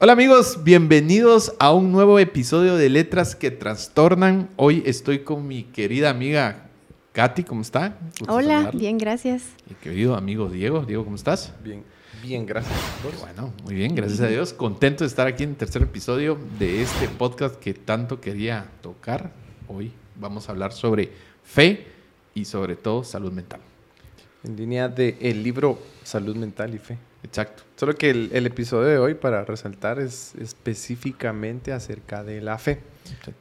Hola amigos, bienvenidos a un nuevo episodio de Letras que Trastornan. Hoy estoy con mi querida amiga Katy, ¿cómo está? Hola, saludarla. bien, gracias. Mi querido amigo Diego, Diego, ¿cómo estás? Bien, bien, gracias. Bueno, muy bien, gracias a Dios. Contento de estar aquí en el tercer episodio de este podcast que tanto quería tocar. Hoy vamos a hablar sobre fe y sobre todo salud mental. En línea del el libro Salud Mental y Fe. Exacto. Solo que el, episodio de hoy, para resaltar, es específicamente acerca de la fe.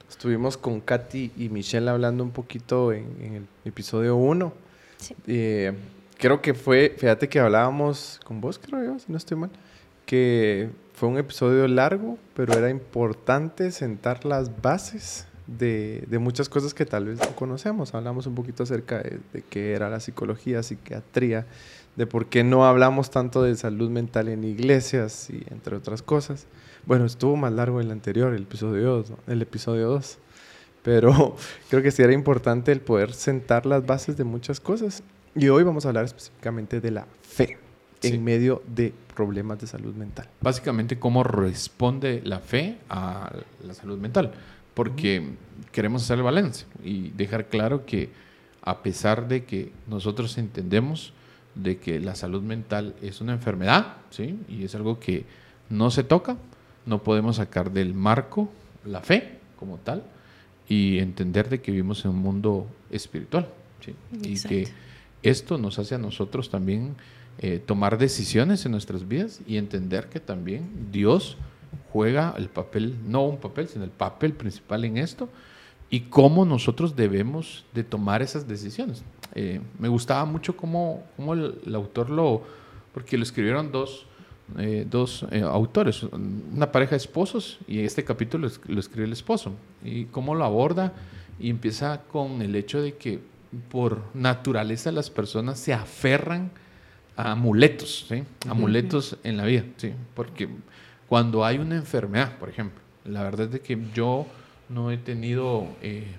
Estuvimos con Katy y Michelle hablando un poquito en, el episodio 1. Sí. Eh, creo que fue, fíjate que hablábamos con vos, creo yo, si no estoy mal, que fue un episodio largo, pero era importante sentar las bases de, muchas cosas que tal vez no conocemos. Hablamos un poquito acerca de, de qué era la psicología, psiquiatría, de por qué no hablamos tanto de salud mental en iglesias y entre otras cosas. Bueno, estuvo más largo el anterior, el episodio 2, el episodio 2. Pero creo que sí era importante el poder sentar las bases de muchas cosas. Y hoy vamos a hablar específicamente de la fe en medio de problemas de salud mental. Básicamente, cómo responde la fe a la salud mental. Porque queremos hacer el balance y dejar claro que a pesar de que nosotros entendemos de que la salud mental es una enfermedad, ¿sí? Y es algo que no se toca, no podemos sacar del marco la fe como tal y entender de que vivimos en un mundo espiritual, ¿sí? Y que esto nos hace a nosotros también eh, tomar decisiones en nuestras vidas y entender que también Dios juega el papel, no un papel, sino el papel principal en esto y cómo nosotros debemos de tomar esas decisiones. Eh, me gustaba mucho cómo, cómo el, autor lo, porque lo escribieron dos, eh, dos eh, autores, una pareja de esposos, y este capítulo lo, escribe el esposo, y cómo lo aborda, y empieza con el hecho de que por naturaleza las personas se aferran a amuletos, ¿sí? amuletos en la vida, ¿sí? porque cuando hay una enfermedad, por ejemplo, la verdad es que yo no he tenido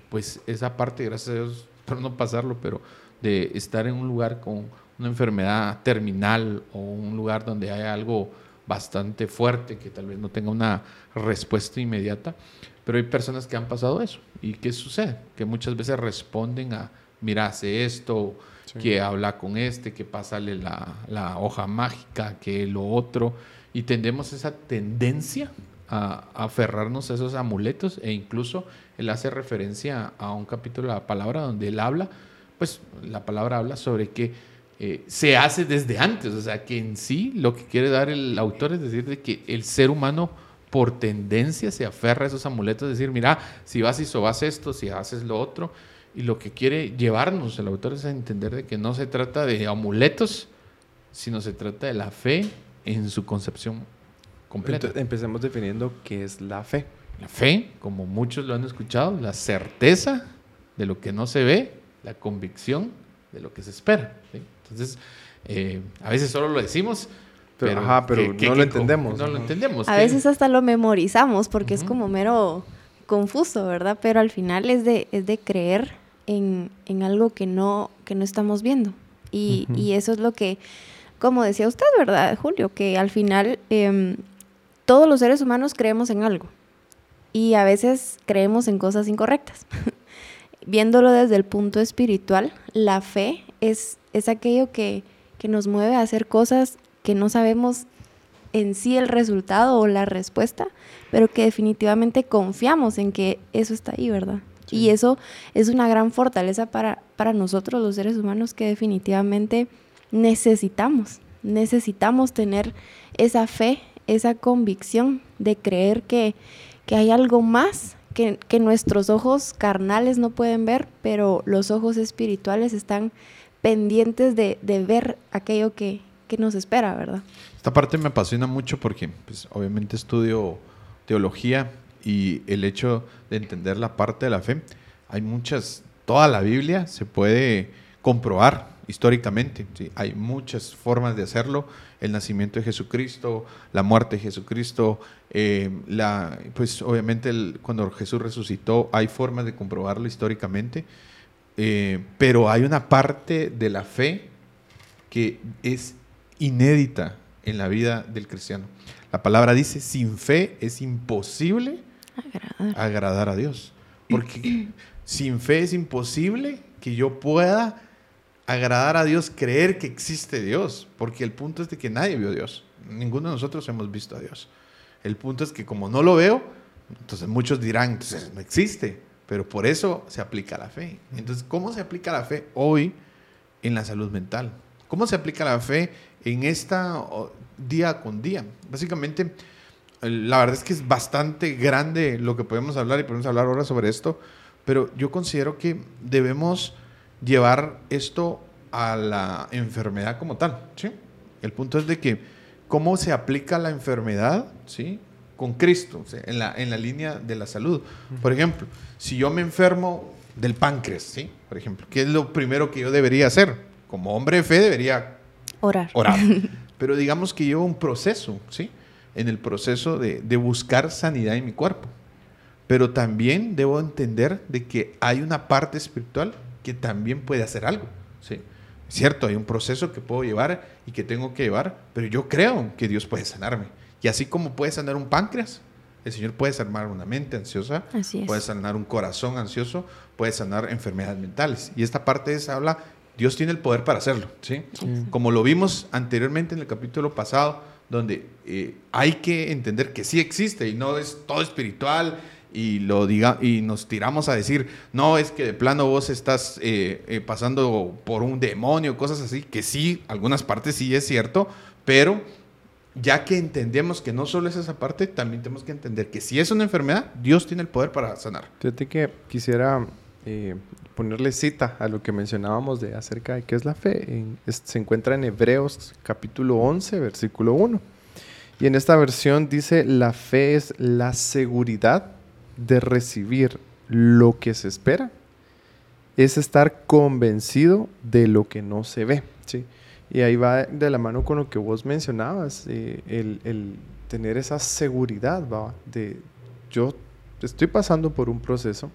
pues esa parte, gracias a Dios, por no pasarlo, pero de estar en un lugar con una enfermedad terminal o un lugar donde haya algo bastante fuerte que tal vez no tenga una respuesta inmediata, pero hay personas que han pasado eso. ¿Y qué sucede? Que muchas veces responden a, mira, hace esto, que habla con este, que pásale la, la, hoja mágica, que lo otro, y tendemos esa tendencia a, a aferrarnos a esos amuletos e incluso él hace referencia a un capítulo de la palabra donde él habla pues la palabra habla sobre que eh, se hace desde antes, o sea, que en sí lo que quiere dar el autor es decir de que el ser humano por tendencia se aferra a esos amuletos, decir, mira, si vas y sobas esto, si haces lo otro, y lo que quiere llevarnos el autor es a entender de que no se trata de amuletos, sino se trata de la fe en su concepción completa. Entonces, empecemos definiendo qué es la fe. La fe, como muchos lo han escuchado, la certeza de lo que no se ve la convicción de lo que se espera. Entonces, eh, a veces solo lo decimos, pero, no lo entendemos. No lo entendemos. A veces hasta lo memorizamos porque es como mero confuso, ¿verdad? Pero al final es de, es de creer en, algo que no, que no estamos viendo. Y, eso es lo que, como decía usted, ¿verdad, Julio? Que al final em, todos los seres humanos creemos en algo. Y a veces creemos en cosas incorrectas. viéndolo desde el punto espiritual, la fe es, es aquello que, nos mueve a hacer cosas que no sabemos en sí el resultado o la respuesta, pero que definitivamente confiamos en que eso está ahí, ¿verdad? Y eso es una gran fortaleza para, para nosotros los seres humanos que definitivamente necesitamos. Necesitamos tener esa fe, esa convicción de creer que, que hay algo más que, nuestros ojos carnales no pueden ver, pero los ojos espirituales están pendientes de, ver aquello que, nos espera, ¿verdad? Esta parte me apasiona mucho porque pues, obviamente estudio teología y el hecho de entender la parte de la fe, hay muchas, toda la Biblia se puede comprobar históricamente, hay muchas formas de hacerlo el nacimiento de Jesucristo, la muerte de Jesucristo, eh, la, pues obviamente cuando Jesús resucitó hay formas de comprobarlo históricamente, eh, pero hay una parte de la fe que es inédita en la vida del cristiano. La palabra dice, sin fe es imposible agradar, a Dios. Porque sin fe es imposible que yo pueda agradar a Dios, creer que existe Dios. Porque el punto es de que nadie vio a Dios. Ninguno de nosotros hemos visto a Dios. El punto es que como no lo veo, entonces muchos dirán, entonces no existe. Pero por eso se aplica la fe. Entonces, ¿cómo se aplica la fe hoy en la salud mental? ¿Cómo se aplica la fe en esta día con día? Básicamente, la verdad es que es bastante grande lo que podemos hablar y podemos hablar ahora sobre esto, pero yo considero que debemos llevar esto a la enfermedad como tal, ¿sí? El punto es de que cómo se aplica la enfermedad, ¿sí? Con Cristo, en, la, en la línea de la salud. Por ejemplo, si yo me enfermo del páncreas, ¿sí? Por ejemplo, ¿qué es lo primero que yo debería hacer? como hombre de fe debería orar. orar. Pero digamos que llevo un proceso, ¿sí? En el proceso de, buscar sanidad en mi cuerpo. Pero también debo entender de que hay una parte espiritual que también puede hacer algo, ¿sí? Cierto, hay un proceso que puedo llevar y que tengo que llevar, pero yo creo que Dios puede sanarme. Y así como puede sanar un páncreas, el Señor puede sanar una mente ansiosa, puede sanar un corazón ansioso, puede sanar enfermedades mentales. Y esta parte es, habla Dios tiene el poder para hacerlo, ¿sí? Como lo vimos anteriormente en el capítulo pasado, donde eh, hay que entender que sí existe y no es todo espiritual y lo diga y nos tiramos a decir no es que de plano vos estás eh, eh, pasando por un demonio cosas así que sí algunas partes sí es cierto pero ya que entendemos que no solo es esa parte también tenemos que entender que si es una enfermedad Dios tiene el poder para sanar fíjate que quisiera ponerle cita a lo que mencionábamos de acerca de qué es la fe. se encuentra en Hebreos capítulo 11, versículo 1. Y en esta versión dice, la fe es la seguridad de recibir lo que se espera. Es estar convencido de lo que no se ve. ¿sí? Y ahí va de la mano con lo que vos mencionabas, eh, el, tener esa seguridad ¿va? de yo estoy pasando por un proceso,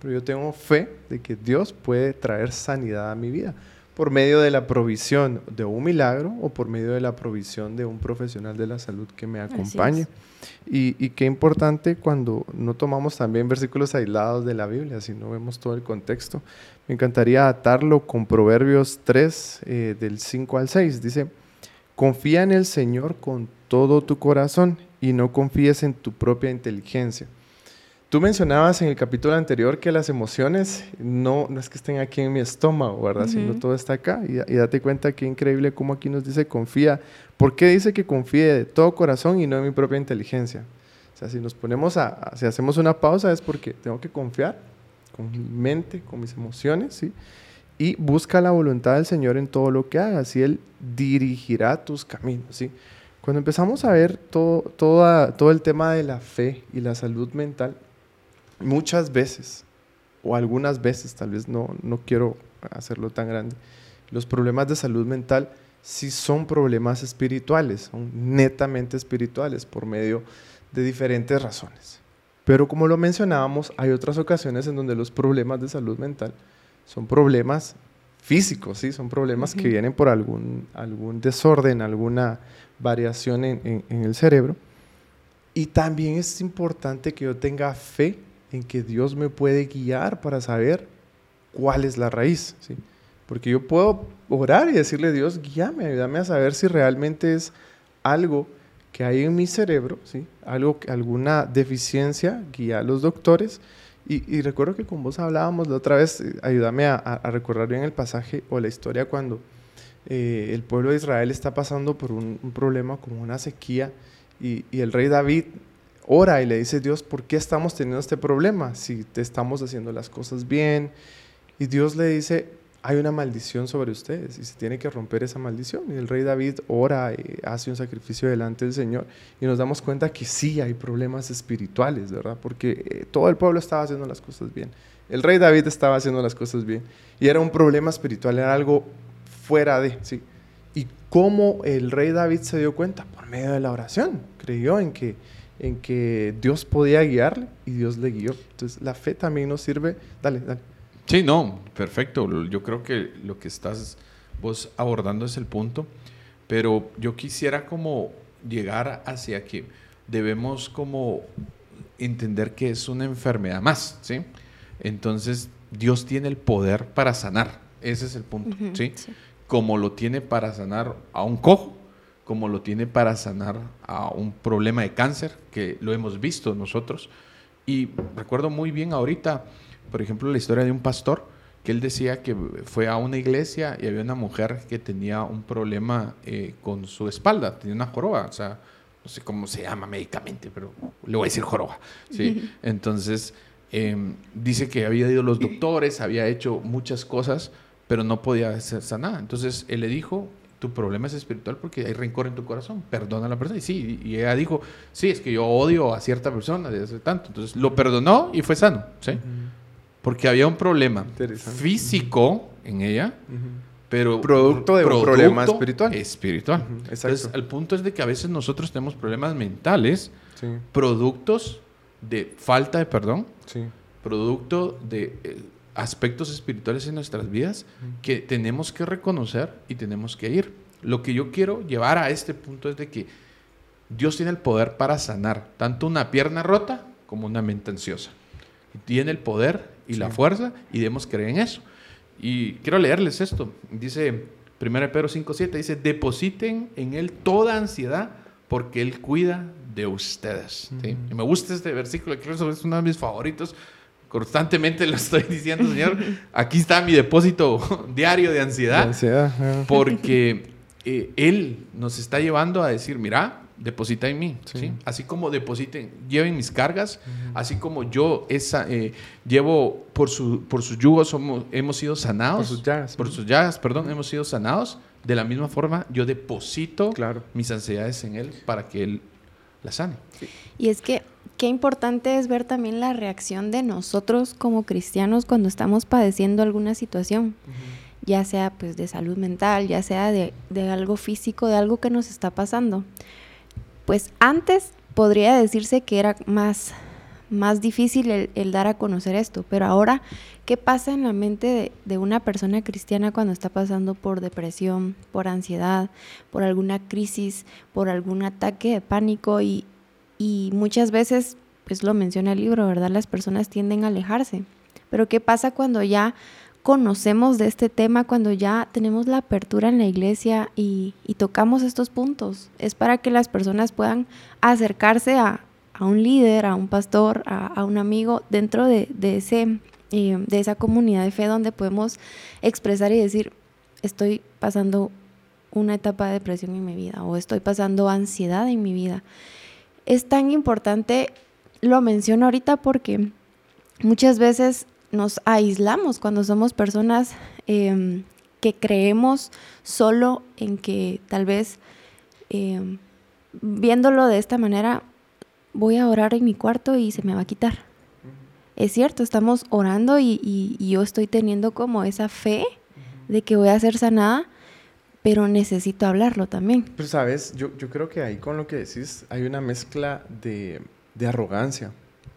pero yo tengo fe de que Dios puede traer sanidad a mi vida por medio de la provisión de un milagro o por medio de la provisión de un profesional de la salud que me acompañe. Y, y, qué importante cuando no tomamos también versículos aislados de la Biblia, sino vemos todo el contexto. Me encantaría atarlo con Proverbios 3, eh, del 5 al 6. Dice, confía en el Señor con todo tu corazón y no confíes en tu propia inteligencia. Tú mencionabas en el capítulo anterior que las emociones no, no es que estén aquí en mi estómago, ¿verdad? Sino todo está acá. Y, date cuenta qué increíble cómo aquí nos dice confía. ¿Por qué dice que confíe de todo corazón y no en mi propia inteligencia? O sea, si nos ponemos a, si hacemos una pausa es porque tengo que confiar con mi mente, con mis emociones, ¿sí? Y busca la voluntad del Señor en todo lo que hagas y Él dirigirá tus caminos, ¿sí? Cuando empezamos a ver todo, todo el tema de la fe y la salud mental, muchas veces, o algunas veces, tal vez no, no quiero hacerlo tan grande, los problemas de salud mental sí son problemas espirituales, son netamente espirituales por medio de diferentes razones. Pero como lo mencionábamos, hay otras ocasiones en donde los problemas de salud mental son problemas físicos, ¿sí? son problemas que vienen por algún, algún desorden, alguna variación en, en el cerebro. Y también es importante que yo tenga fe en que Dios me puede guiar para saber cuál es la raíz. ¿sí? Porque yo puedo orar y decirle, Dios, guíame, ayúdame a saber si realmente es algo que hay en mi cerebro, ¿sí? algo, alguna deficiencia, guía a los doctores. Y, recuerdo que con vos hablábamos la otra vez, eh, ayúdame a, recordar bien el pasaje o la historia cuando eh, el pueblo de Israel está pasando por un, problema como una sequía y, y, el rey David ora y le dice, Dios, ¿por qué estamos teniendo este problema? Si te estamos haciendo las cosas bien. Y Dios le dice, hay una maldición sobre ustedes y se tiene que romper esa maldición. Y el rey David ora y hace un sacrificio delante del Señor y nos damos cuenta que sí hay problemas espirituales, ¿verdad? Porque eh, todo el pueblo estaba haciendo las cosas bien. El rey David estaba haciendo las cosas bien y era un problema espiritual, era algo fuera de, sí. ¿Y cómo el rey David se dio cuenta? Por medio de la oración. Creyó en que en que Dios podía guiarle y Dios le guió. Entonces la fe también nos sirve. Dale, dale. Sí, no, perfecto. Yo creo que lo que estás vos abordando es el punto, pero yo quisiera como llegar hacia que debemos como entender que es una enfermedad más, ¿sí? Entonces, Dios tiene el poder para sanar. Ese es el punto, ¿sí? Como lo tiene para sanar a un cojo, como lo tiene para sanar a un problema de cáncer, que lo hemos visto nosotros. Y recuerdo muy bien ahorita, por ejemplo, la historia de un pastor que él decía que fue a una iglesia y había una mujer que tenía un problema eh, con su espalda, tenía una joroba, o sea, no sé cómo se llama médicamente, pero le voy a decir joroba. ¿sí? Entonces, em, dice que había ido a los doctores, había hecho muchas cosas, pero no podía ser sanada. Entonces, él le dijo, tu problema es espiritual porque hay rencor en tu corazón, perdona a la persona. Y sí, y ella dijo, sí, es que yo odio a cierta persona desde hace tanto. Entonces, lo perdonó y fue sano, ¿sí? porque había un problema físico en ella, pero producto de un problema espiritual. Espiritual. Entonces, el punto es de que a veces nosotros tenemos problemas mentales, productos de falta de perdón, producto de eh, aspectos espirituales en nuestras vidas que tenemos que reconocer y tenemos que ir. Lo que yo quiero llevar a este punto es de que Dios tiene el poder para sanar tanto una pierna rota como una mente ansiosa. Tiene el poder y la fuerza y debemos creer en eso. Y quiero leerles esto. Dice 1 Pedro 5.7, dice, depositen en Él toda ansiedad porque Él cuida de ustedes. Y me gusta este versículo, creo que es uno de mis favoritos. Constantemente lo estoy diciendo, Señor. Aquí está mi depósito diario de ansiedad. porque eh, Él nos está llevando a decir, mira, deposita en mí, sí. Así como depositen, lleven mis cargas, así como yo esa, eh, llevo por su, por sus yugos somos, hemos sido sanados. Por sus llagas. Por sus llagas, perdón, hemos sido sanados. De la misma forma, yo deposito mis ansiedades en Él para que Él las sane. Y es que qué importante es ver también la reacción de nosotros como cristianos cuando estamos padeciendo alguna situación. ya sea pues de salud mental, ya sea de, de algo físico, de algo que nos está pasando pues antes podría decirse que era más, más difícil el, dar a conocer esto, pero ahora, ¿qué pasa en la mente de, una persona cristiana cuando está pasando por depresión, por ansiedad, por alguna crisis, por algún ataque de pánico? Y, y muchas veces, pues lo menciona el libro, ¿verdad? Las personas tienden a alejarse. Pero ¿qué pasa cuando ya conocemos de este tema cuando ya tenemos la apertura en la iglesia y, tocamos estos puntos. Es para que las personas puedan acercarse a, un líder, a un pastor, a, un amigo dentro de, ese, eh, de esa comunidad de fe donde podemos expresar y decir, estoy pasando una etapa de depresión en mi vida o estoy pasando ansiedad en mi vida. Es tan importante, lo menciono ahorita porque muchas veces nos aislamos cuando somos personas em, que creemos solo en que tal vez em, viéndolo de esta manera voy a orar en mi cuarto y se me va a quitar. Es cierto, estamos orando y, yo estoy teniendo como esa fe de que voy a ser sanada, pero necesito hablarlo también. Pero sabes, yo, yo creo que ahí con lo que decís hay una mezcla de, de arrogancia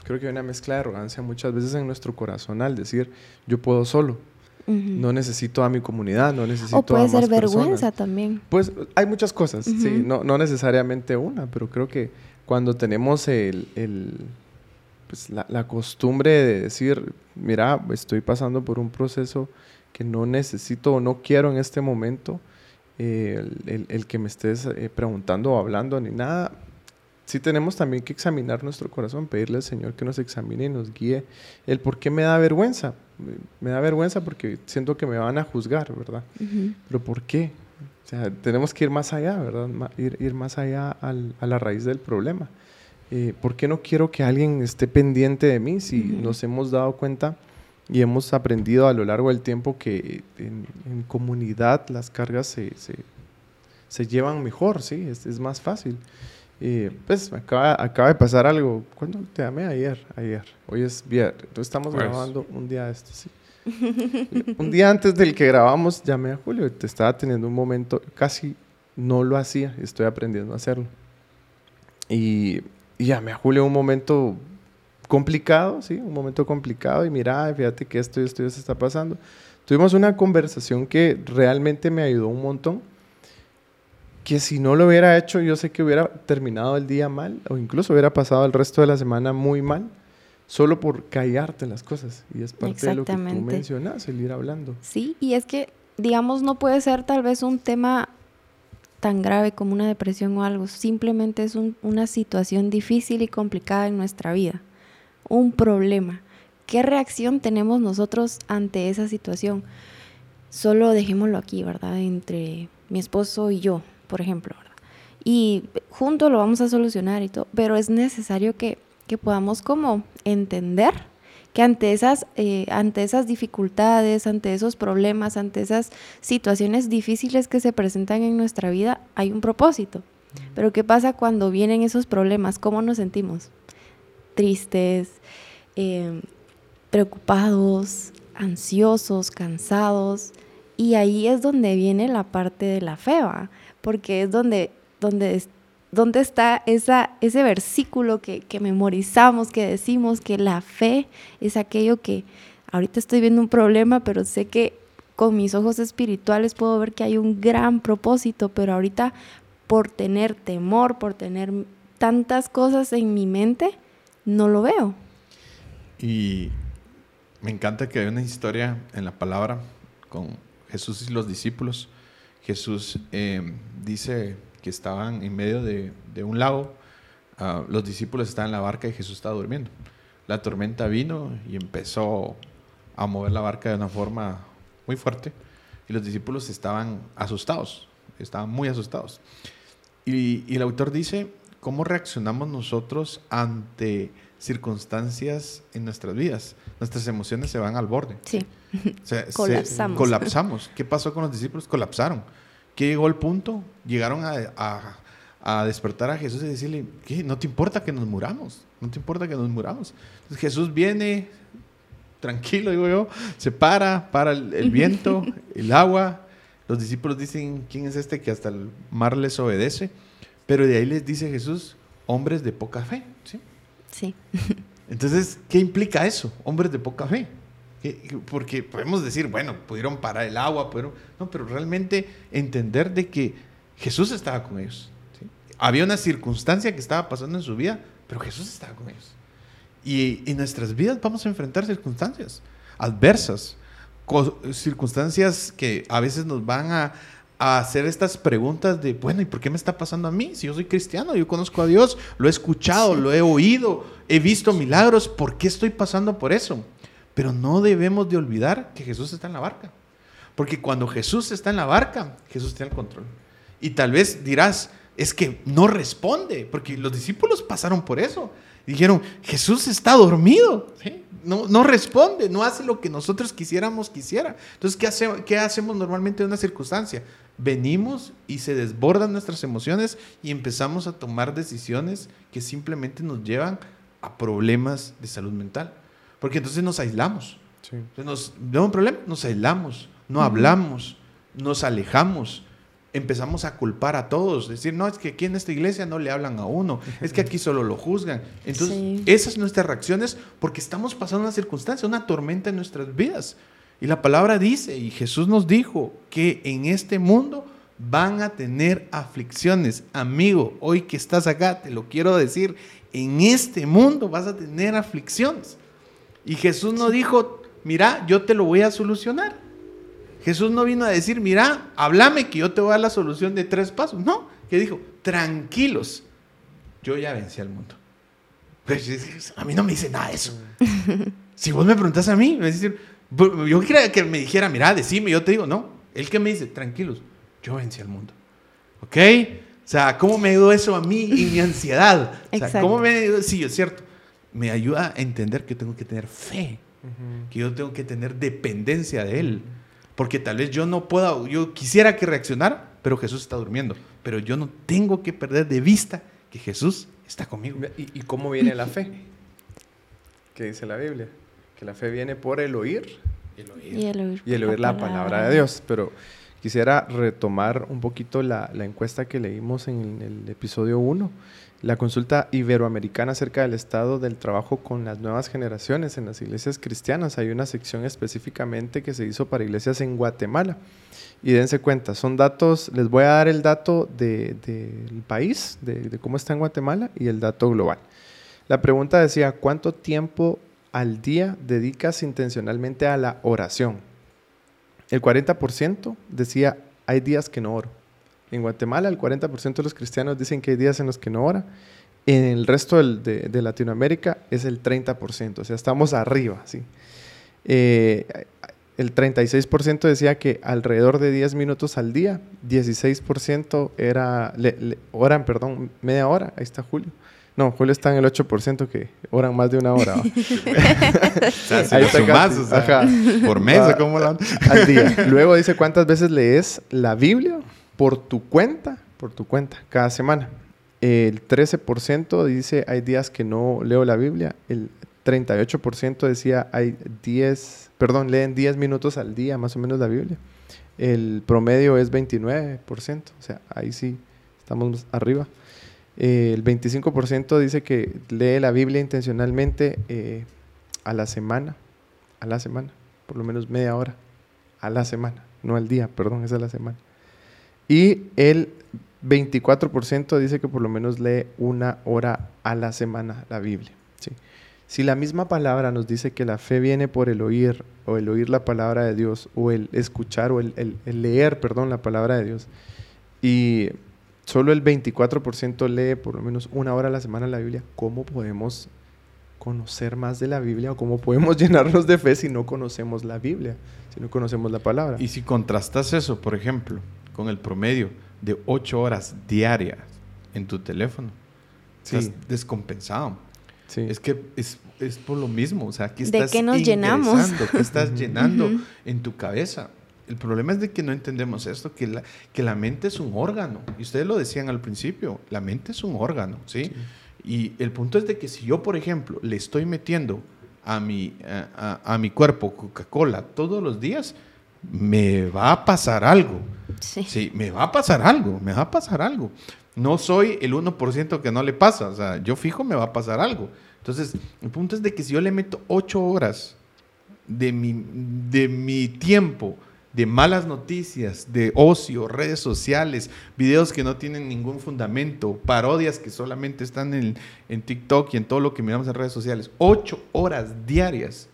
creo que hay una mezcla de arrogancia muchas veces en nuestro corazón al decir, yo puedo solo. No necesito a mi comunidad, no necesito o puede ser vergüenza también. Pues hay muchas cosas, sí, no, no, necesariamente una, pero creo que cuando tenemos el, el pues la, la, costumbre de decir, mira, estoy pasando por un proceso que no necesito o no quiero en este momento, eh, el, el, que me estés eh, preguntando o hablando ni nada, sí tenemos también que examinar nuestro corazón, pedirle al Señor que nos examine y nos guíe. El por qué me da vergüenza. Me da vergüenza porque siento que me van a juzgar, ¿verdad? Pero ¿por qué? O sea, tenemos que ir más allá, ¿verdad? Ir, ir más allá al, a la raíz del problema. Eh, ¿Por qué no quiero que alguien esté pendiente de mí si nos hemos dado cuenta y hemos aprendido a lo largo del tiempo que en, comunidad las cargas se, se, se, llevan mejor, ¿sí? Es, es más fácil. Y pues acaba, acaba de pasar algo. ¿Cuándo te llamé? Ayer. Ayer. Hoy es viernes. Entonces estamos pues. grabando un día de esto, sí. un día antes del que grabamos llamé a Julio te estaba teniendo un momento, casi no lo hacía, estoy aprendiendo a hacerlo. Y, y llamé a Julio un momento complicado, sí, un momento complicado y mira, fíjate que esto y esto y esto está pasando. Tuvimos una conversación que realmente me ayudó un montón que si no lo hubiera hecho, yo sé que hubiera terminado el día mal o incluso hubiera pasado el resto de la semana muy mal, solo por callarte las cosas. Y es parte de lo que tú mencionas, el ir hablando. Sí, y es que, digamos, no puede ser tal vez un tema tan grave como una depresión o algo, simplemente es una situación difícil y complicada en nuestra vida, un problema. ¿Qué reacción tenemos nosotros ante esa situación? Solo dejémoslo aquí, ¿verdad? Entre mi esposo y yo, por ejemplo, ¿verdad? Y juntos lo vamos a solucionar y todo, pero es necesario que, que podamos como entender que ante esas, eh, ante esas dificultades, ante esos problemas, ante esas situaciones difíciles que se presentan en nuestra vida, hay un propósito. Pero ¿qué pasa cuando vienen esos problemas? ¿Cómo nos sentimos? Tristes, em, preocupados, ansiosos, cansados. Y ahí es donde viene la parte de la fe, porque es donde, donde ¿Dónde está esa, ese versículo que, memorizamos, que decimos que la fe es aquello que ahorita estoy viendo un problema, pero sé que con mis ojos espirituales puedo ver que hay un gran propósito, pero ahorita por tener temor, por tener tantas cosas en mi mente, no lo veo. Y me encanta que hay una historia en la palabra con Jesús y los discípulos. Jesús eh, dice que estaban en medio de, un lago. Ah, los discípulos estaban en la barca y Jesús estaba durmiendo. La tormenta vino y empezó a mover la barca de una forma muy fuerte y los discípulos estaban asustados, estaban muy asustados. Y, y el autor dice, ¿cómo reaccionamos nosotros ante circunstancias en nuestras vidas? Nuestras emociones se van al borde. Sí. colapsamos. colapsamos. ¿Qué pasó con los discípulos? Colapsaron. ¿Qué llegó el punto? Llegaron a, despertar a Jesús y decirle, ¿qué? No te importa que nos muramos, no te importa que nos muramos. Entonces Jesús viene, tranquilo, digo yo, se para, para el, viento, el agua. Los discípulos dicen, ¿quién es este que hasta el mar les obedece? Pero de ahí les dice Jesús, hombres de poca fe. Sí. sí. Entonces, ¿qué implica eso? Hombres de poca fe. Porque podemos decir, bueno, pudieron parar el agua, pero no, pero realmente entender de que Jesús estaba con ellos. Había una circunstancia que estaba pasando en su vida, pero Jesús estaba con ellos. Y en nuestras vidas vamos a enfrentar circunstancias adversas, circunstancias que a veces nos van a, a hacer estas preguntas de, bueno, ¿y por qué me está pasando a mí? Si yo soy cristiano, yo conozco a Dios, lo he escuchado, lo he oído, he visto milagros, ¿por qué estoy pasando por eso? Pero no debemos de olvidar que Jesús está en la barca. Porque cuando Jesús está en la barca, Jesús tiene el control. Y tal vez dirás, es que no responde, porque los discípulos pasaron por eso. Dijeron, Jesús está dormido, no, no, responde, no hace lo que nosotros quisiéramos quisiera. Entonces, ¿qué, ¿qué hacemos normalmente en una circunstancia? Venimos y se desbordan nuestras emociones y empezamos a tomar decisiones que simplemente nos llevan a problemas de salud mental. Porque entonces nos aislamos. Sí. Nos, un problema, nos aislamos, no hablamos, nos alejamos, empezamos a culpar a todos, decir, no, es que aquí en esta iglesia no le hablan a uno, es que aquí solo lo juzgan. Entonces, esas son nuestras reacciones porque estamos pasando una circunstancia, una tormenta en nuestras vidas. Y la palabra dice, y Jesús nos dijo, que en este mundo van a tener aflicciones. Amigo, hoy que estás acá, te lo quiero decir, en este mundo vas a tener aflicciones. Y Jesús no dijo, mira, yo te lo voy a solucionar. Jesús no vino a decir, mira, háblame que yo te voy a dar la solución de tres pasos. No, que dijo, tranquilos, yo ya vencí al mundo. Pues, a mí no me dice nada de eso. si vos me preguntas a mí, me decir, yo quería que me dijera, mira, decime, yo te digo, no. Él que me dice, tranquilos, yo vencí al mundo. ¿Ok? O sea, ¿cómo me dio eso a mí y mi ansiedad? O sea, ¿cómo me Sí, es cierto me ayuda a entender que tengo que tener fe, que yo tengo que tener dependencia de Él. Porque tal vez yo no pueda, yo quisiera que reaccionara, pero Jesús está durmiendo. Pero yo no tengo que perder de vista que Jesús está conmigo. ¿Y, cómo viene la fe? ¿Qué dice la Biblia? Que la fe viene por el oír. Y el oír, y el oír, la, palabra de Dios. Pero Quisiera retomar un poquito la, la encuesta que leímos en el episodio 1 la consulta iberoamericana acerca del estado del trabajo con las nuevas generaciones en las iglesias cristianas. Hay una sección específicamente que se hizo para iglesias en Guatemala. Y dense cuenta, son datos, les voy a dar el dato del país, de, cómo está en Guatemala y el dato global. La pregunta decía, ¿cuánto tiempo al día dedicas intencionalmente a la oración? El 40% decía, hay días que no oro. En Guatemala el 40% de los cristianos dicen que hay días en los que no ora. En el resto de, Latinoamérica es el 30%, o sea, estamos arriba. ¿sí? Eh, el 36% decía que alrededor de 10 minutos al día, 16% era, oran, perdón, media hora, ahí está Julio. No, Julio está en el 8% que oran más de una hora. ahí está más, por mes, ¿cómo la... Al día. Luego dice cuántas veces lees la Biblia por tu cuenta, por tu cuenta, cada semana. El 13% dice hay días que no leo la Biblia. El 38% decía hay 10, perdón, leen 10 minutos al día más o menos la Biblia. El promedio es 29%, o sea, ahí sí estamos arriba. El 25% dice que lee la Biblia intencionalmente eh, a la semana, a la semana, por lo menos media hora, a la semana, no al día, perdón, es a la semana. Y el 24% dice que por lo menos lee una hora a la semana la Biblia. Si la misma palabra nos dice que la fe viene por el oír, o el oír la palabra de Dios, o el escuchar, o el, leer, perdón, la palabra de Dios, y solo el 24% lee por lo menos una hora a la semana la Biblia, ¿cómo podemos conocer más de la Biblia o cómo podemos llenarnos de fe si no conocemos la Biblia, si no conocemos la palabra? Y si contrastas eso, por ejemplo, con el promedio de ocho horas diarias en tu teléfono. Estás descompensado. Es que es, por lo mismo. O sea, estás ¿De qué nos llenamos? ¿Qué estás llenando en tu cabeza? El problema es de que no entendemos esto, que la, que la mente es un órgano. Y ustedes lo decían al principio, la mente es un órgano, ¿sí? Y el punto es de que si yo, por ejemplo, le estoy metiendo a mi, a, a mi cuerpo Coca-Cola todos los días, me va a pasar algo. Sí. me va a pasar algo, me va a pasar algo. No soy el 1% que no le pasa, o sea, yo fijo me va a pasar algo. Entonces, el punto es de que si yo le meto 8 horas de mi, de mi tiempo, de malas noticias, de ocio, redes sociales, videos que no tienen ningún fundamento, parodias que solamente están en, en TikTok y en todo lo que miramos en redes sociales, 8 horas diarias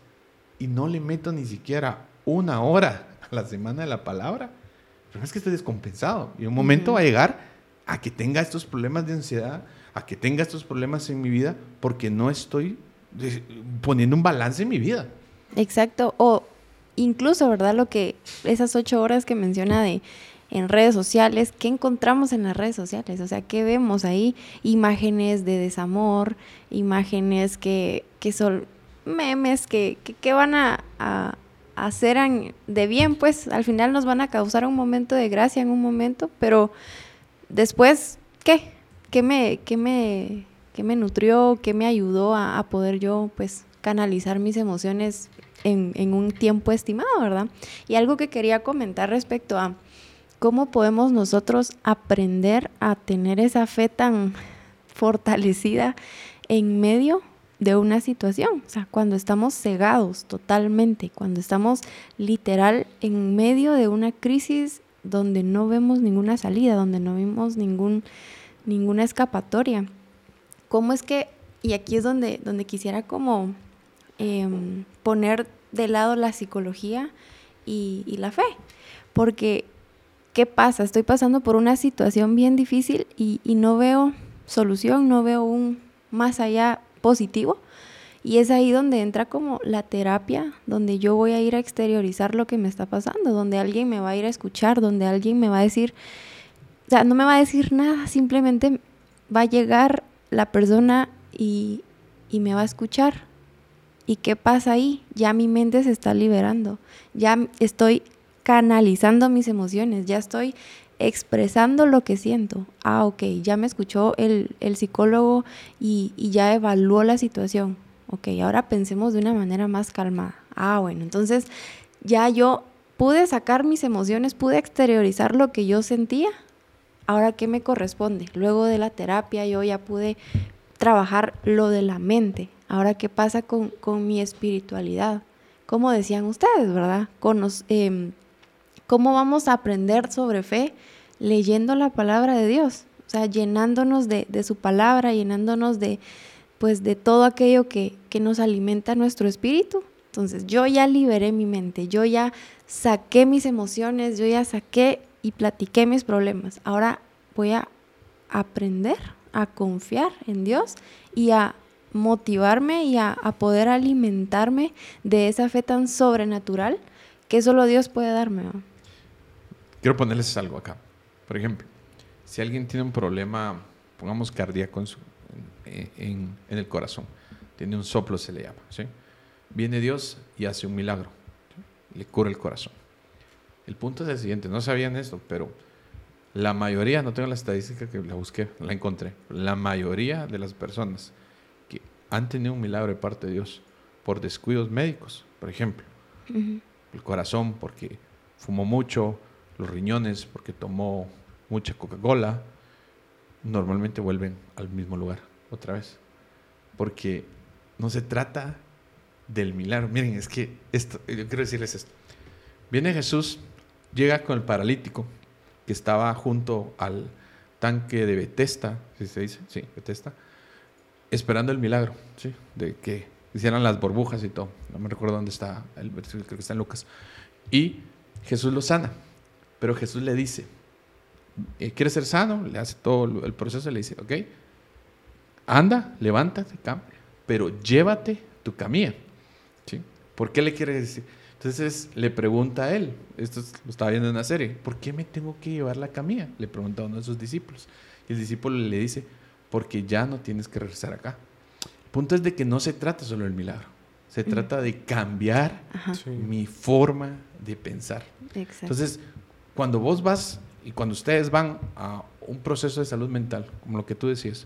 y no le meto ni siquiera una hora a la semana de la palabra, pero es que estoy descompensado. Y un momento va a llegar a que tenga estos problemas de ansiedad, a que tenga estos problemas en mi vida, porque no estoy eh, poniendo un balance en mi vida. Exacto. O incluso, ¿verdad? Lo que esas ocho horas que menciona de en redes sociales, ¿qué encontramos en las redes sociales? O sea, ¿qué vemos ahí? Imágenes de desamor, imágenes que, que son memes que, que, van a, hacer de bien, pues al final nos van a causar un momento de gracia en un momento, pero después, ¿qué? ¿Qué me, qué me, qué me nutrió? ¿Qué me ayudó a, poder yo, pues, canalizar mis emociones en, un tiempo estimado, verdad? Y algo que quería comentar respecto a cómo podemos nosotros aprender a tener esa fe tan fortalecida en medio de una situación, o sea, cuando estamos cegados totalmente, cuando estamos literal en medio de una crisis donde no vemos ninguna salida, donde no vemos ningún, ninguna escapatoria. ¿Cómo es que, y aquí es donde, donde quisiera como em, poner de lado la psicología y, y la fe? Porque, ¿qué pasa? Estoy pasando por una situación bien difícil y, y no veo solución, no veo un más allá positivo. Y es ahí donde entra como la terapia, donde yo voy a ir a exteriorizar lo que me está pasando, donde alguien me va a ir a escuchar, donde alguien me va a decir, o sea, no me va a decir nada, simplemente va a llegar la persona y, y me va a escuchar. ¿Y qué pasa ahí? Ya mi mente se está liberando, ya estoy canalizando mis emociones, ya estoy expresando lo que siento. Ah, ok, ya me escuchó el, psicólogo y, ya evaluó la situación. Ok, ahora pensemos de una manera más calmada. Ah, bueno, entonces ya yo pude sacar mis emociones, pude exteriorizar lo que yo sentía. Ahora, ¿qué me corresponde? Luego de la terapia yo ya pude trabajar lo de la mente. Ahora, ¿qué pasa con, mi espiritualidad? Como decían ustedes, ¿verdad? Con em, ¿Cómo vamos a aprender sobre fe? Leyendo la palabra de Dios, o sea, llenándonos de, de su palabra, llenándonos de, pues, de todo aquello que, que nos alimenta nuestro espíritu. Entonces, yo ya liberé mi mente, yo ya saqué mis emociones, yo ya saqué y platiqué mis problemas. Ahora voy a aprender a confiar en Dios y a motivarme y a, poder alimentarme de esa fe tan sobrenatural que solo Dios puede darme. Quiero ponerles algo acá. Por ejemplo, si alguien tiene un problema, pongamos cardíaco en, el corazón, tiene un soplo, se le llama. Viene Dios y hace un milagro, le cura el corazón. El punto es el siguiente, no sabían esto, pero la mayoría, no tengo la estadística que la busqué, la encontré, la mayoría de las personas han tenido un milagro de parte de Dios por descuidos médicos, por ejemplo, el corazón porque fumó mucho, los riñones porque tomó mucha Coca-Cola, normalmente vuelven al mismo lugar otra vez. Porque no se trata del milagro. Miren, es que esto, yo quiero decirles esto. Viene Jesús llega con el paralítico que estaba junto al tanque de Bethesda, si se dice, sí, Bethesda, esperando el milagro, ¿sí? de que hicieran las burbujas y todo. No me recuerdo dónde está el versículo, creo que está en Lucas. Y Jesús lo sana, pero Jesús le dice, eh, ¿quieres ser sano? Le hace todo el proceso, le dice, ok, anda, levántate, pero llévate tu camilla. ¿Sí? ¿Por qué le quiere decir? Entonces le pregunta a él, esto lo estaba viendo en una serie, ¿por qué me tengo que llevar la camilla? Le pregunta a uno de sus discípulos. Y el discípulo le dice, porque ya no tienes que regresar acá. El punto es de que no se trata solo del milagro, se trata de cambiar mi forma de pensar. Entonces, cuando vos vas y cuando ustedes van a un proceso de salud mental, como lo que tú decías,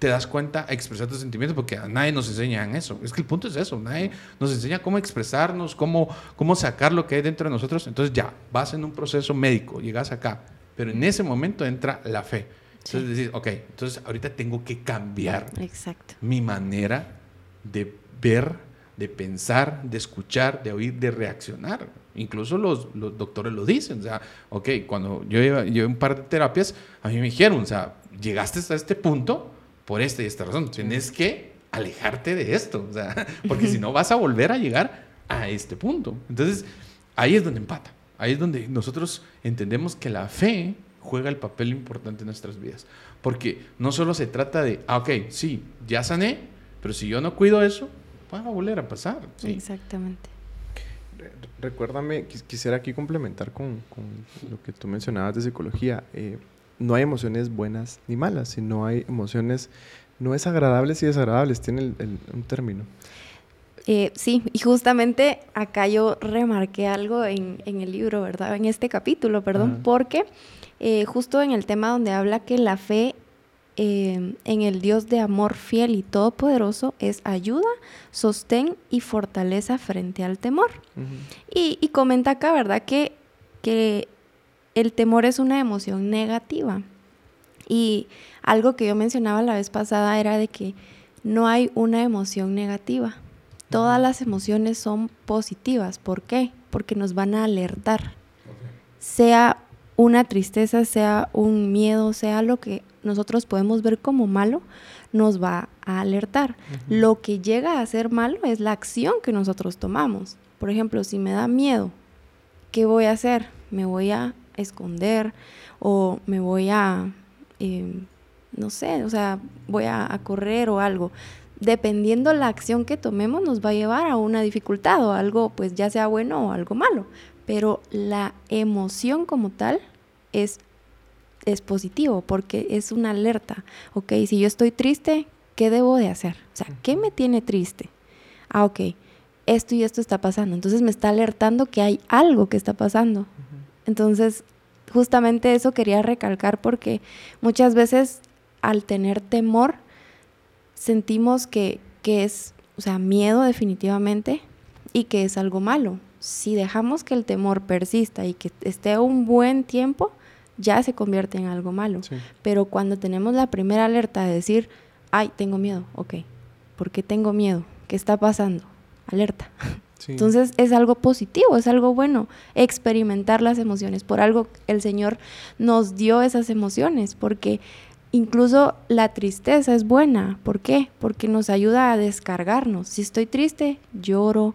te das cuenta a expresar tus sentimientos porque a nadie nos enseña en eso. Es que el punto es eso, nadie nos enseña cómo expresarnos, cómo, cómo sacar lo que hay dentro de nosotros. Entonces ya, vas en un proceso médico, llegas acá, pero en ese momento entra la fe. Entonces decís, ok, entonces ahorita tengo que cambiar Exacto. mi manera de ver, de pensar, de escuchar, de oír, de reaccionar. Incluso los, los doctores lo dicen, o sea, ok, cuando yo llevé un par de terapias, a mí me dijeron, o sea, llegaste hasta este punto, por esta y esta razón. Tienes que alejarte de esto, o sea, porque si no vas a volver a llegar a este punto. Entonces, ahí es donde empata. Ahí es donde nosotros entendemos que la fe juega el papel importante en nuestras vidas. Porque no solo se trata de, ah, ok, sí, ya sané, pero si yo no cuido eso, va a volver a pasar. Exactamente. Recuérdame, quisiera aquí complementar con, lo que tú mencionabas de psicología. Eh, no hay emociones buenas ni malas, sino hay emociones, no es agradables y desagradables, tiene un término. Eh, sí, y justamente acá yo remarqué algo en, el libro, ¿verdad? En este capítulo, perdón, porque eh, justo en el tema donde habla que la fe eh, en el Dios de amor fiel y todopoderoso es ayuda, sostén y fortaleza frente al temor. y, y, comenta acá, ¿verdad? Que, que el temor es una emoción negativa. Y algo que yo mencionaba la vez pasada era de que no hay una emoción negativa. Todas las emociones son positivas. ¿Por qué? Porque nos van a alertar. Sea una tristeza, sea un miedo, sea lo que nosotros podemos ver como malo, nos va a alertar. Lo que llega a ser malo es la acción que nosotros tomamos. Por ejemplo, si me da miedo, ¿qué voy a hacer? Me voy a esconder o me voy a, eh, no sé, o sea, voy a, correr o algo. Dependiendo la acción que tomemos nos va a llevar a una dificultad o algo, pues ya sea bueno o algo malo. Pero la emoción como tal es, es positivo porque es una alerta. Ok, si yo estoy triste, ¿qué debo de hacer? O sea, ¿qué me tiene triste? Ah, ok, esto y esto está pasando. Entonces me está alertando que hay algo que está pasando. Entonces, justamente eso quería recalcar porque muchas veces al tener temor sentimos que, es, o sea, miedo definitivamente y que es algo malo. Si dejamos que el temor persista y que esté un buen tiempo, ya se convierte en algo malo. Pero cuando tenemos la primera alerta de decir, ay, tengo miedo, ok, ¿por qué tengo miedo? ¿Qué está pasando? Alerta. Entonces es algo positivo, es algo bueno, experimentar las emociones. Por algo el Señor nos dio esas emociones, porque incluso la tristeza es buena. ¿Por qué? Porque nos ayuda a descargarnos. Si estoy triste, lloro,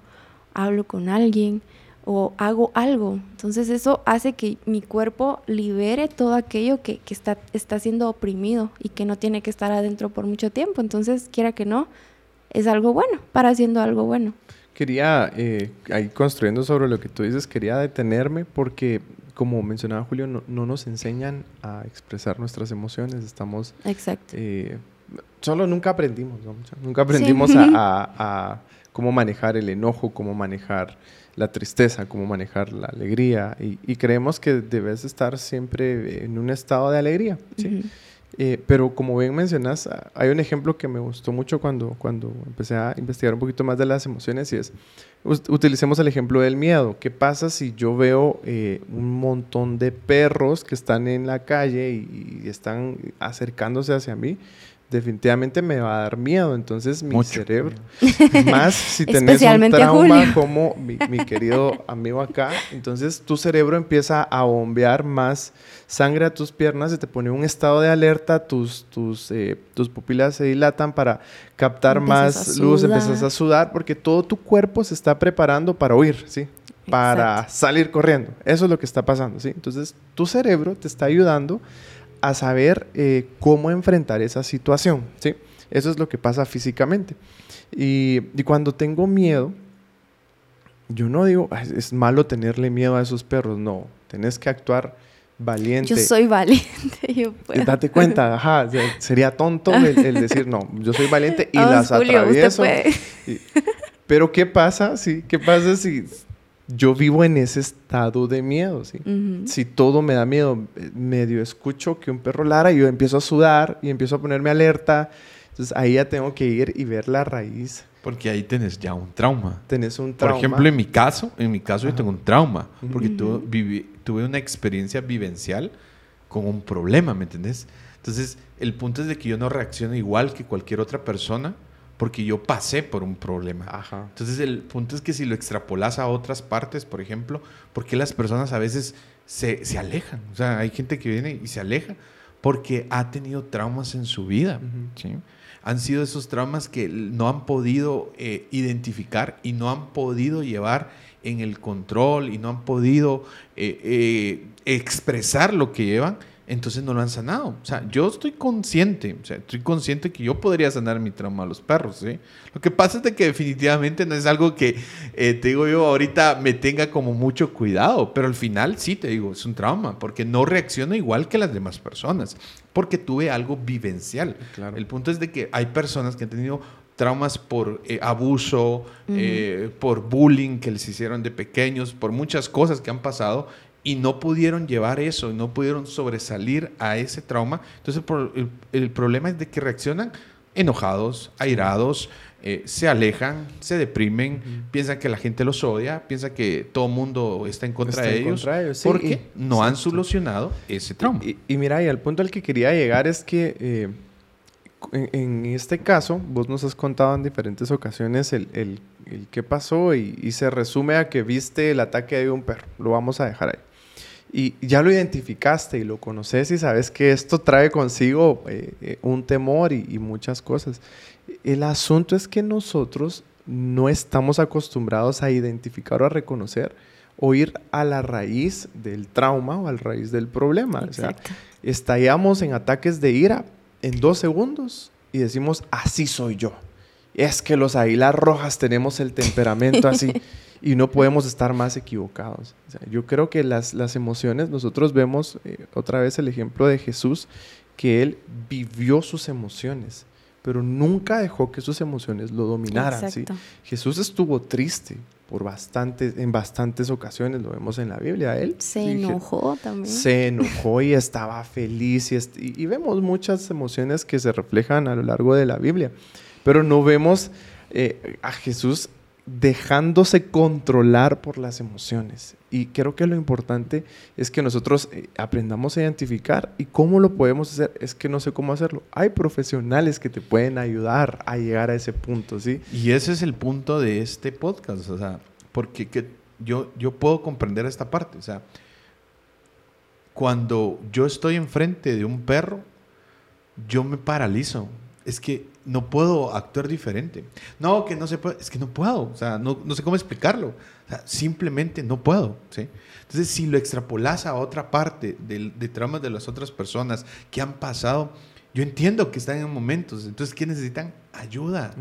hablo con alguien o hago algo. Entonces eso hace que mi cuerpo libere todo aquello que, está, está siendo oprimido y que no tiene que estar adentro por mucho tiempo. Entonces, quiera que no, es algo bueno, para haciendo algo bueno. Quería, eh, ahí construyendo sobre lo que tú dices, quería detenerme porque, como mencionaba Julio, no, nos enseñan a expresar nuestras emociones. Estamos... Exacto. Eh, solo nunca aprendimos, ¿no? Nunca aprendimos a, cómo manejar el enojo, cómo manejar la tristeza, cómo manejar la alegría. Y, creemos que debes estar siempre en un estado de alegría, ¿sí? Eh, pero como bien mencionas, hay un ejemplo que me gustó mucho cuando, cuando empecé a investigar un poquito más de las emociones y es, utilicemos el ejemplo del miedo. ¿Qué pasa si yo veo eh, un montón de perros que están en la calle y, y están acercándose hacia mí? Definitivamente me va a dar miedo. Entonces mi cerebro, más si tenés un trauma como mi, querido amigo acá, entonces tu cerebro empieza a bombear más sangre a tus piernas y te pone un estado de alerta, tus, tus, eh, tus pupilas se dilatan para captar más luz, empiezas a sudar porque todo tu cuerpo se está preparando para huir, ¿sí? Para salir corriendo. Eso es lo que está pasando, ¿sí? Entonces tu cerebro te está ayudando a saber eh, cómo enfrentar esa situación, ¿sí? Eso es lo que pasa físicamente. Y, cuando tengo miedo, yo no digo, es malo tenerle miedo a esos perros, no, tenés que actuar valiente. Yo soy valiente, yo puedo. Date cuenta, ajá, sería tonto el, decir, no, yo soy valiente y las atravieso. pero ¿qué pasa? Sí, ¿qué pasa si yo vivo en ese estado de miedo, ¿sí? Si todo me da miedo, eh, medio escucho que un perro lara y yo empiezo a sudar y empiezo a ponerme alerta. Entonces ahí ya tengo que ir y ver la raíz. Porque ahí tenés ya un trauma. Tenés un trauma. Por ejemplo, en mi caso, en mi caso yo tengo un trauma. Porque tuve una experiencia vivencial con un problema, ¿me entendés? Entonces, el punto es de que yo no reacciono igual que cualquier otra persona porque yo pasé por un problema. Entonces el punto es que si lo extrapolas a otras partes, por ejemplo, ¿por qué las personas a veces se, se, alejan? O sea, hay gente que viene y se aleja porque ha tenido traumas en su vida. Han sido esos traumas que no han podido eh, identificar y no han podido llevar en el control y no han podido eh, eh, expresar lo que llevan entonces no lo han sanado. O sea, yo estoy consciente, o sea, estoy consciente que yo podría sanar mi trauma a los perros, ¿sí? Lo que pasa es de que definitivamente no es algo que, eh, te digo yo, ahorita me tenga como mucho cuidado, pero al final sí, te digo, es un trauma, porque no reacciono igual que las demás personas, porque tuve algo vivencial. El punto es de que hay personas que han tenido traumas por eh, abuso, eh, por bullying que les hicieron de pequeños, por muchas cosas que han pasado y no pudieron llevar eso, no pudieron sobresalir a ese trauma. Entonces el, problema es de que reaccionan enojados, airados, eh, se alejan, se deprimen, piensan que la gente los odia, piensan que todo el mundo está en contra de ellos, porque no han solucionado ese trauma. Y, mira, y al punto al que quería llegar es que eh, en, este caso, vos nos has contado en diferentes ocasiones el, el, el qué pasó y, y, se resume a que viste el ataque de un perro. Lo vamos a dejar ahí y ya lo identificaste y lo conoces y sabes que esto trae consigo eh, eh, un temor y, muchas cosas. El asunto es que nosotros no estamos acostumbrados a identificar o a reconocer o ir a la raíz del trauma o a la raíz del problema. O sea, estallamos en ataques de ira en dos segundos y decimos, así soy yo. Es que los águilas rojas tenemos el temperamento así. y no podemos estar más equivocados. yo creo que las, las emociones, nosotros vemos eh, otra vez el ejemplo de Jesús, que él vivió sus emociones, pero nunca dejó que sus emociones lo dominaran. ¿sí? Jesús estuvo triste por bastantes, en bastantes ocasiones, lo vemos en la Biblia. Él se enojó también. Se enojó y estaba feliz y, y vemos muchas emociones que se reflejan a lo largo de la Biblia, pero no vemos eh, a Jesús dejándose controlar por las emociones. Y creo que lo importante es que nosotros eh, aprendamos a identificar y cómo lo podemos hacer. Es que no sé cómo hacerlo. Hay profesionales que te pueden ayudar a llegar a ese punto, ¿sí? Y ese es el punto de este podcast, o sea, porque que yo, yo puedo comprender esta parte, o sea, cuando yo estoy enfrente de un perro, yo me paralizo. Es que no puedo actuar diferente. No, que no se puede, es que no puedo, o sea, no, no sé cómo explicarlo. Simplemente no puedo, ¿sí? Entonces, si lo extrapolas a otra parte de, de traumas de las otras personas que han pasado, yo entiendo que están en momentos, entonces, ¿qué necesitan? Ayuda.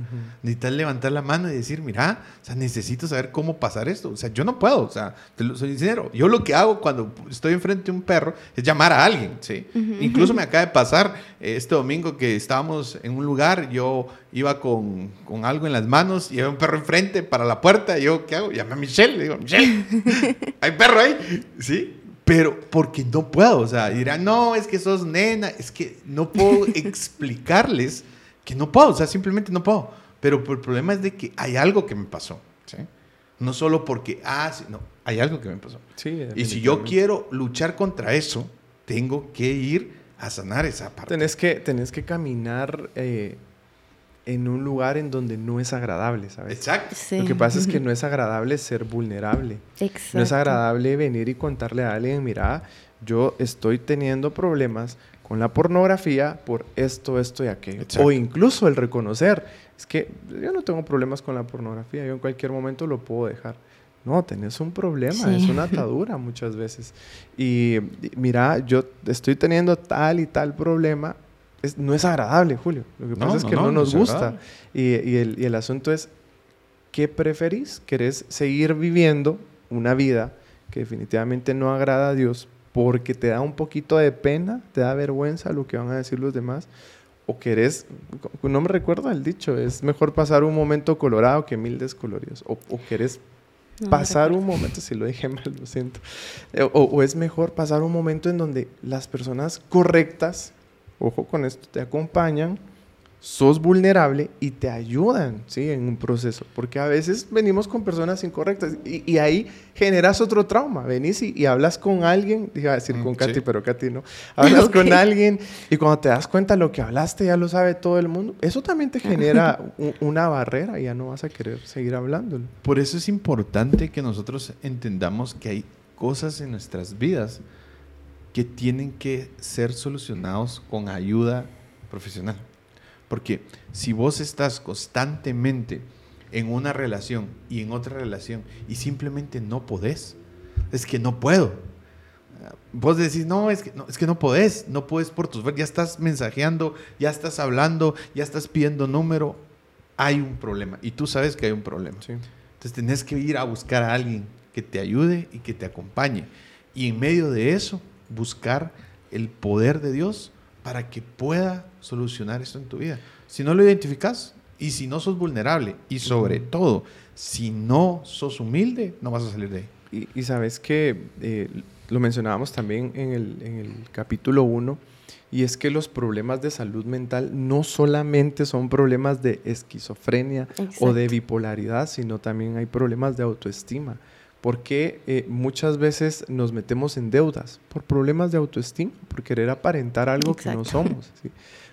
Necesitan levantar la mano y decir, mira, o sea, necesito saber cómo pasar esto. O sea, yo no puedo, o sea, te lo soy sincero. Yo lo que hago cuando estoy enfrente de un perro es llamar a alguien, ¿sí? Incluso me acaba de pasar eh, este domingo que estábamos en un lugar, yo iba con, con, algo en las manos y había un perro enfrente para la puerta, y yo, ¿qué hago? Llamé a Michelle, le digo, Michelle, hay perro ahí, ¿sí? Pero porque no puedo, o sea, dirán, no, es que sos nena, es que no puedo explicarles que no puedo, o sea, simplemente no puedo. Pero el problema es de que hay algo que me pasó, ¿sí? No solo porque, ah, sí, no, hay algo que me pasó. Sí, y si yo quiero luchar contra eso, tengo que ir a sanar esa parte. Tenés que, tenés que caminar eh, en un lugar en donde no es agradable, ¿sabes? Exacto. Lo que pasa es que no es agradable ser vulnerable. Exacto. No es agradable venir y contarle a alguien, mira, yo estoy teniendo problemas con la pornografía por esto, esto y aquello. O incluso el reconocer, es que yo no tengo problemas con la pornografía, yo en cualquier momento lo puedo dejar. No, tenés un problema, es una atadura muchas veces. Y mira, yo estoy teniendo tal y tal problema, no es agradable, Julio. Lo que pasa es que no, nos gusta. Y, el, asunto es, ¿qué preferís? ¿Querés seguir viviendo una vida que definitivamente no agrada a Dios porque te da un poquito de pena, te da vergüenza lo que van a decir los demás? ¿O querés, no me recuerdo el dicho, es mejor pasar un momento colorado que mil descoloridos? ¿O, o querés pasar un momento, si lo dije mal, lo siento. Eh, o, es mejor pasar un momento en donde las personas correctas ojo con esto, te acompañan, sos vulnerable y te ayudan ¿sí? en un proceso. Porque a veces venimos con personas incorrectas y, ahí generas otro trauma. Venís y, hablas con alguien, iba a decir mm, con Katy, pero Katy no. Hablas con alguien y cuando te das cuenta lo que hablaste ya lo sabe todo el mundo. Eso también te genera una barrera y ya no vas a querer seguir hablándolo. Por eso es importante que nosotros entendamos que hay cosas en nuestras vidas que tienen que ser solucionados con ayuda profesional. Porque si vos estás constantemente en una relación y en otra relación y simplemente no podés, es que no puedo. Vos decís, no, es que no, es que no podés, no puedes por tus... Ya estás mensajeando, ya estás hablando, ya estás pidiendo número, hay un problema y tú sabes que hay un problema. Entonces tenés que ir a buscar a alguien que te ayude y que te acompañe. Y en medio de eso, buscar el poder de Dios para que pueda solucionar esto en tu vida. Si no lo identificas y si no sos vulnerable y sobre todo, si no sos humilde, no vas a salir de ahí. Y, sabes que eh, lo mencionábamos también en el, capítulo 1, y es que los problemas de salud mental no solamente son problemas de esquizofrenia o de bipolaridad, sino también hay problemas de autoestima porque eh, muchas veces nos metemos en deudas por problemas de autoestima, por querer aparentar algo que no somos.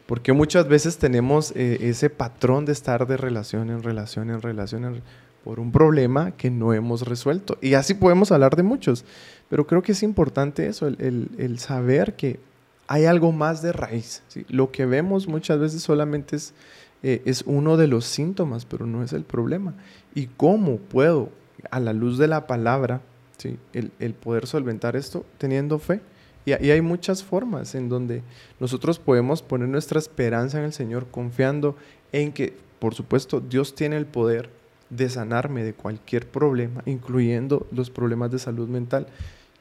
Porque muchas veces tenemos eh, ese patrón de estar de relación en relación en relación por un problema que no hemos resuelto. Y así podemos hablar de muchos. Pero creo que es importante eso, el, saber que hay algo más de raíz. Lo que vemos muchas veces solamente es, eh, es uno de los síntomas, pero no es el problema. ¿Y cómo puedo a la luz de la palabra, ¿sí? el, poder solventar esto teniendo fe. Y, y, hay muchas formas en donde nosotros podemos poner nuestra esperanza en el Señor, confiando en que, por supuesto, Dios tiene el poder de sanarme de cualquier problema, incluyendo los problemas de salud mental.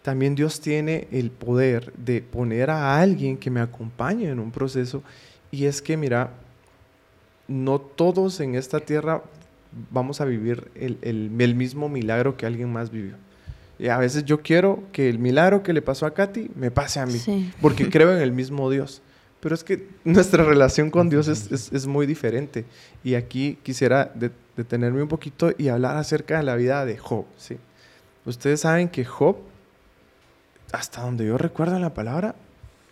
También Dios tiene el poder de poner a alguien que me acompañe en un proceso. Y es que, mira, no todos en esta tierra vamos a vivir el, mismo milagro que alguien más vivió. Y a veces yo quiero que el milagro que le pasó a Katy me pase a mí, porque creo en el mismo Dios. pero es que nuestra relación con Dios es, es, muy diferente. Y aquí quisiera detenerme un poquito y hablar acerca de la vida de Job. ¿sí? Ustedes saben que Job, hasta donde yo recuerdo la palabra,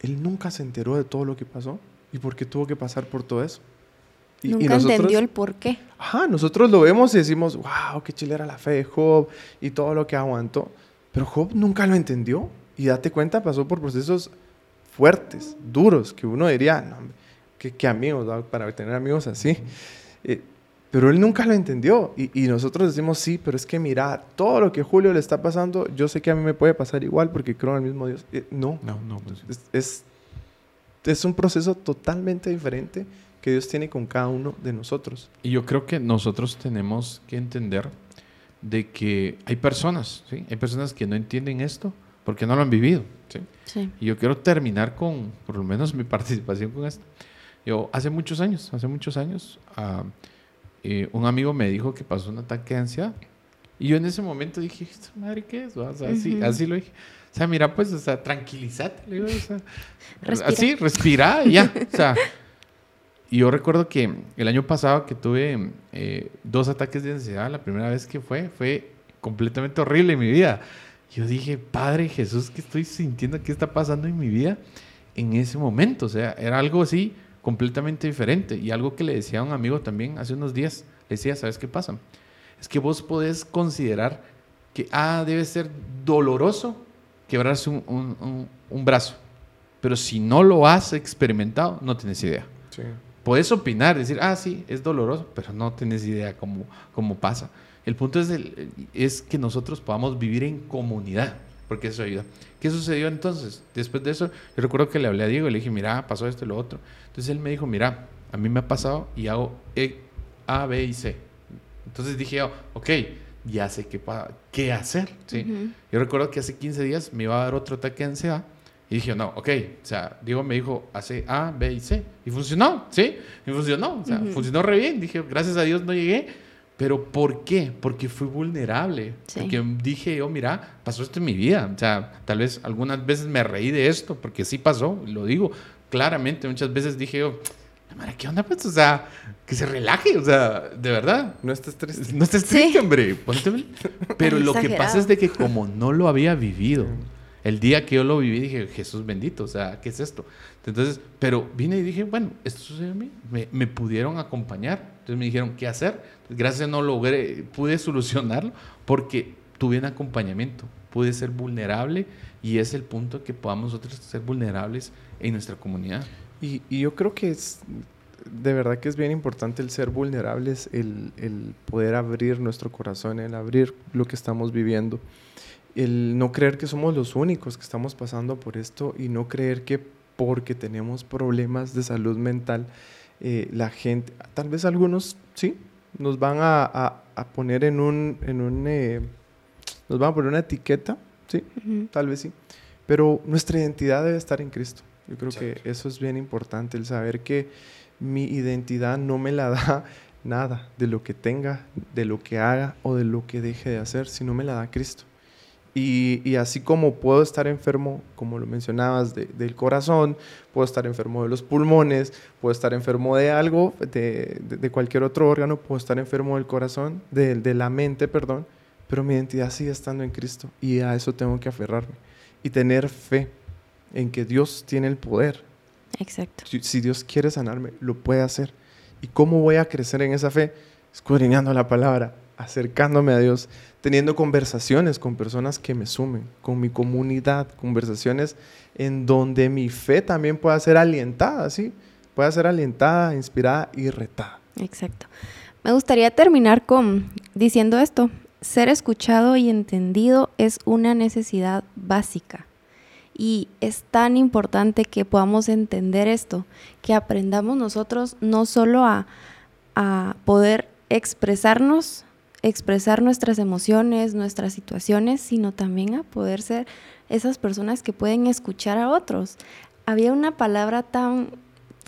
él nunca se enteró de todo lo que pasó y por qué tuvo que pasar por todo eso. Y, nunca entendió el por qué. Ajá, nosotros lo vemos y decimos, wow, qué chile era la fe de Job y todo lo que aguantó. Pero Job nunca lo entendió. Y date cuenta, pasó por procesos fuertes, duros, que uno diría, no, qué, amigos, para tener amigos así. Eh, pero él nunca lo entendió. Y, nosotros decimos, sí, pero es que mira, todo lo que Julio le está pasando, yo sé que a mí me puede pasar igual porque creo en el mismo Dios. Eh, no, no, no. Pues es, es, un proceso totalmente diferente que Dios tiene con cada uno de nosotros. Y yo creo que nosotros tenemos que entender de que hay personas, ¿sí? Hay personas que no entienden esto porque no lo han vivido, ¿sí? sí. Y yo quiero terminar con, por lo menos, mi participación con esto. Yo, hace muchos años, hace muchos años, uh, eh, un amigo me dijo que pasó un ataque de ansiedad. Y yo en ese momento dije, madre qué es? O sea, así, así, lo dije. O sea, mira, pues, o sea, tranquilízate. o sea, así, respira y ya. O sea, y yo recuerdo que el año pasado que tuve eh, dos ataques de ansiedad, la primera vez que fue, fue completamente horrible en mi vida. Yo dije, Padre Jesús, ¿qué estoy sintiendo? ¿Qué está pasando en mi vida en ese momento? O sea, era algo así completamente diferente. Y algo que le decía a un amigo también hace unos días, le decía, ¿sabes qué pasa? Es que vos podés considerar que, ah, debe ser doloroso quebrarse un, un, brazo, pero si no lo has experimentado, no tienes idea. Sí. Puedes opinar, decir, ah, sí, es doloroso, pero no tienes idea cómo, cómo pasa. El punto es, el, es que nosotros podamos vivir en comunidad, porque eso ayuda. ¿Qué sucedió entonces? Después de eso, yo recuerdo que le hablé a Diego y le dije, mira, pasó esto y lo otro. Entonces él me dijo, mira, a mí me ha pasado y hago e, A, B y C. Entonces dije, oh, ok, ya sé qué, qué hacer. ¿sí? Yo recuerdo que hace 15 días me iba a dar otro ataque de ansiedad y dije, no, ok, o sea, Diego me dijo, hace A, B y C. Y funcionó, ¿sí? Y funcionó, o sea, funcionó re bien. Dije, gracias a Dios no llegué. Pero ¿por qué? Porque fui vulnerable. Porque dije, oh, mira, pasó esto en mi vida. O sea, tal vez algunas veces me reí de esto, porque sí pasó, lo digo claramente. Muchas veces dije, oh, ¿qué onda? Pues, o sea, que se relaje, o sea, de verdad. No estés triste. No estés triste, hombre. Pero lo que pasa es de que como no lo había vivido, el día que yo lo viví dije, Jesús bendito, o sea, ¿qué es esto? Entonces, pero vine y dije, bueno, esto sucedió a mí, me, pudieron acompañar, entonces me dijeron, ¿qué hacer? Gracias no logré, pude solucionarlo porque tuve un acompañamiento, pude ser vulnerable y es el punto que podamos nosotros ser vulnerables en nuestra comunidad. Y, yo creo que es, de verdad que es bien importante el ser vulnerables, el, poder abrir nuestro corazón, el abrir lo que estamos viviendo, el no creer que somos los únicos que estamos pasando por esto y no creer que porque tenemos problemas de salud mental, eh, la gente, tal vez algunos sí, nos van a, a, poner en un, en un eh, nos van a poner una etiqueta, sí, tal vez sí, pero nuestra identidad debe estar en Cristo. Yo creo que eso es bien importante, el saber que mi identidad no me la da nada de lo que tenga, de lo que haga o de lo que deje de hacer, sino me la da Cristo. Y, así como puedo estar enfermo, como lo mencionabas, del corazón, puedo estar enfermo de los pulmones, puedo estar enfermo de algo, de, de, cualquier otro órgano, puedo estar enfermo del corazón, de, de, la mente, perdón, pero mi identidad sigue estando en Cristo y a eso tengo que aferrarme y tener fe en que Dios tiene el poder. Exacto. Si, si Dios quiere sanarme, lo puede hacer. ¿Y cómo voy a crecer en esa fe? Escudriñando la palabra, acercándome a Dios, teniendo conversaciones con personas que me sumen, con mi comunidad, conversaciones en donde mi fe también pueda ser alientada, ¿sí? Pueda ser alientada, inspirada y retada. Exacto. Me gustaría terminar con diciendo esto. Ser escuchado y entendido es una necesidad básica. Y es tan importante que podamos entender esto, que aprendamos nosotros no solo a, a poder expresarnos expresar nuestras emociones, nuestras situaciones, sino también a poder ser esas personas que pueden escuchar a otros. Había una palabra tan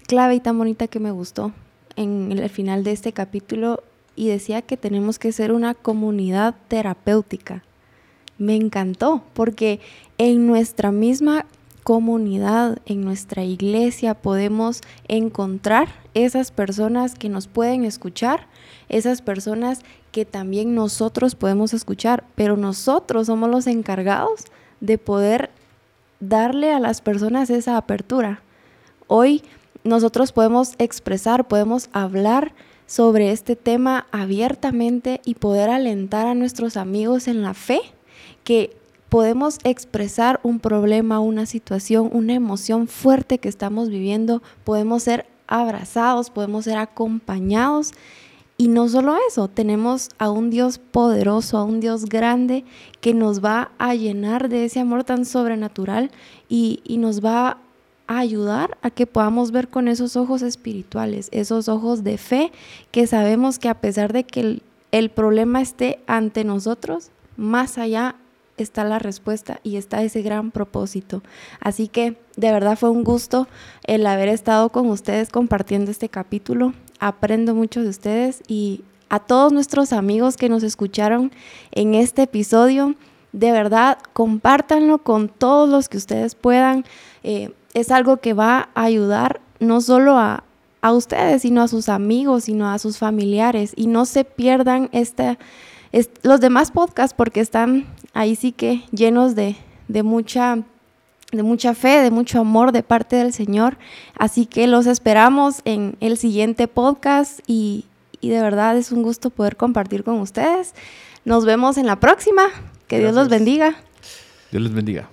clave y tan bonita que me gustó en el final de este capítulo y decía que tenemos que ser una comunidad terapéutica. Me encantó porque en nuestra misma comunidad, en nuestra iglesia podemos encontrar esas personas que nos pueden escuchar, esas personas que también nosotros podemos escuchar, pero nosotros somos los encargados de poder darle a las personas esa apertura. Hoy nosotros podemos expresar, podemos hablar sobre este tema abiertamente y poder alentar a nuestros amigos en la fe que podemos expresar un problema, una situación, una emoción fuerte que estamos viviendo, podemos ser abrazados, podemos ser acompañados. Y no solo eso, tenemos a un Dios poderoso, a un Dios grande que nos va a llenar de ese amor tan sobrenatural y, nos va a ayudar a que podamos ver con esos ojos espirituales, esos ojos de fe, que sabemos que a pesar de que el, el problema esté ante nosotros, más allá está la respuesta y está ese gran propósito. Así que de verdad fue un gusto el haber estado con ustedes compartiendo este capítulo. Aprendo mucho de ustedes y a todos nuestros amigos que nos escucharon en este episodio, de verdad compártanlo con todos los que ustedes puedan. Eh, es algo que va a ayudar no solo a, a ustedes, sino a sus amigos, sino a sus familiares. Y no se pierdan los demás podcasts porque están ahí sí que llenos de, mucha de mucha fe, de mucho amor de parte del Señor. Así que los esperamos en el siguiente podcast y, y de verdad es un gusto poder compartir con ustedes. Nos vemos en la próxima. Que Dios los bendiga. Dios les bendiga.